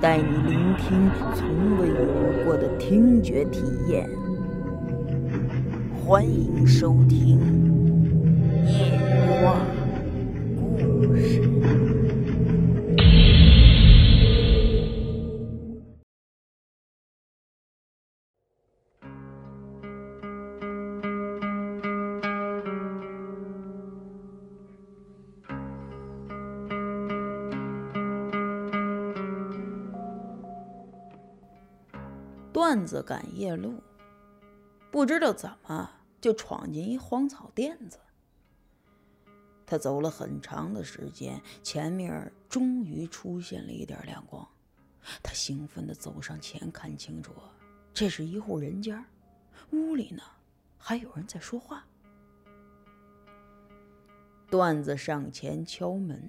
带你聆听从未有过的听觉体验。欢迎收听《夜话故事》。段子赶夜路，不知道怎么就闯进一荒草甸子。他走了很长的时间，前面终于出现了一点亮光。他兴奋地走上前，看清楚，这是一户人家，屋里呢还有人在说话。段子上前敲门，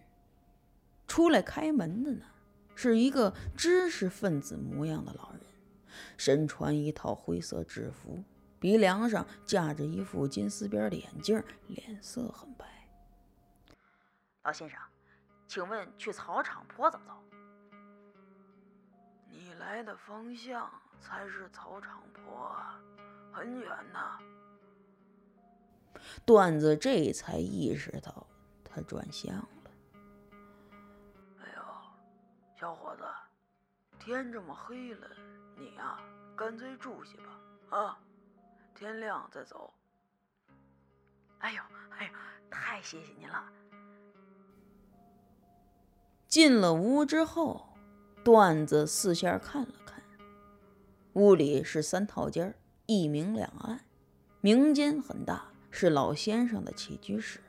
出来开门的呢是一个知识分子模样的老人。身穿一套灰色制服，鼻梁上架着一副金丝边的眼镜，脸色很白。老先生，请问去草场坡怎么走？你来的方向才是草场坡，很远呢。段子这才意识到他转向天这么黑了。你呀，干脆住下吧，啊，天亮再走。哎呦，哎呦，太谢谢您了。进了屋之后，段子四下看了看，屋里是三套间一明两暗。明间很大，是老先生的起居室；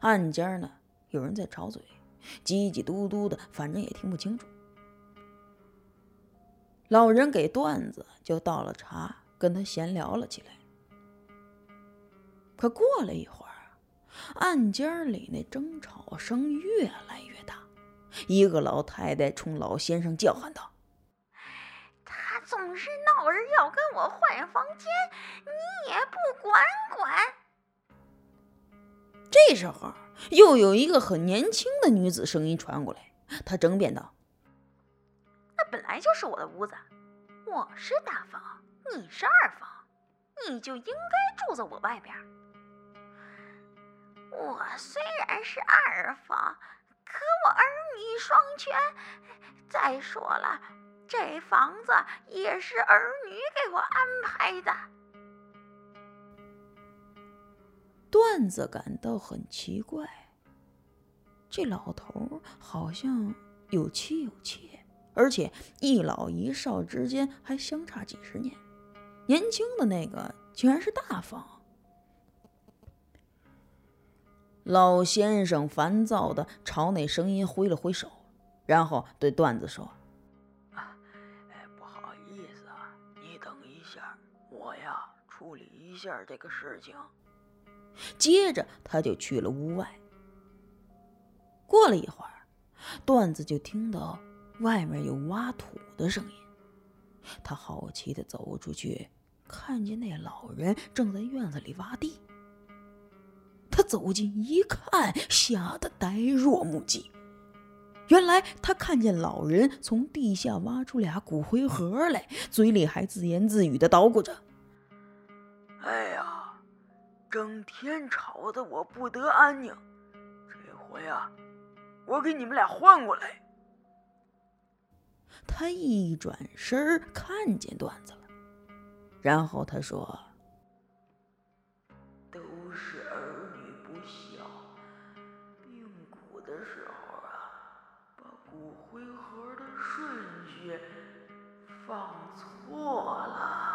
暗间呢，有人在吵嘴，叽叽嘟嘟的，反正也听不清楚。老人给段子就倒了茶，跟他闲聊了起来。可过了一会儿，暗间里那争吵声越来越大，一个老太太冲老先生叫喊道：“他总是闹着要跟我换房间，你也不管管。”这时候，又有一个很年轻的女子声音传过来，她争辩道。本来就是我的屋子，我是大房，你是二房，你就应该住在我外边。我虽然是二房，可我儿女双全。再说了，这房子也是儿女给我安排的。段子感到很奇怪，这老头好像有妻有妾。而且一老一少之间还相差几十年，年轻的那个竟然是大房。老先生烦躁的朝那声音挥了挥手，然后对段子说：“啊，哎，不好意思啊，你等一下，我呀处理一下这个事情。”接着他就去了屋外。过了一会儿，段子就听到。外面有挖土的声音，他好奇的走出去，看见那老人正在院子里挖地。他走近一看，吓得呆若木鸡。原来他看见老人从地下挖出俩骨灰盒来，嘴里还自言自语的捣鼓着：“哎呀，整天吵得我不得安宁，这回啊，我给你们俩换过来。”他一转身看见段子了，然后他说：“都是儿女不孝，病苦的时候啊，把骨灰盒的顺序放错了。”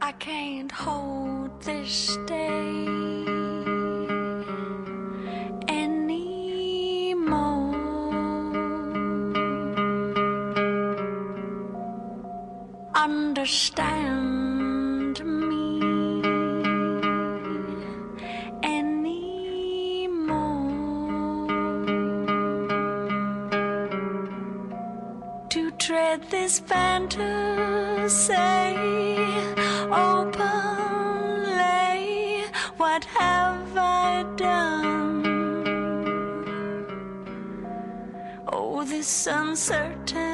I can't understand me anymore. To tread this fantasy openly, what have I done? Oh, this uncertain.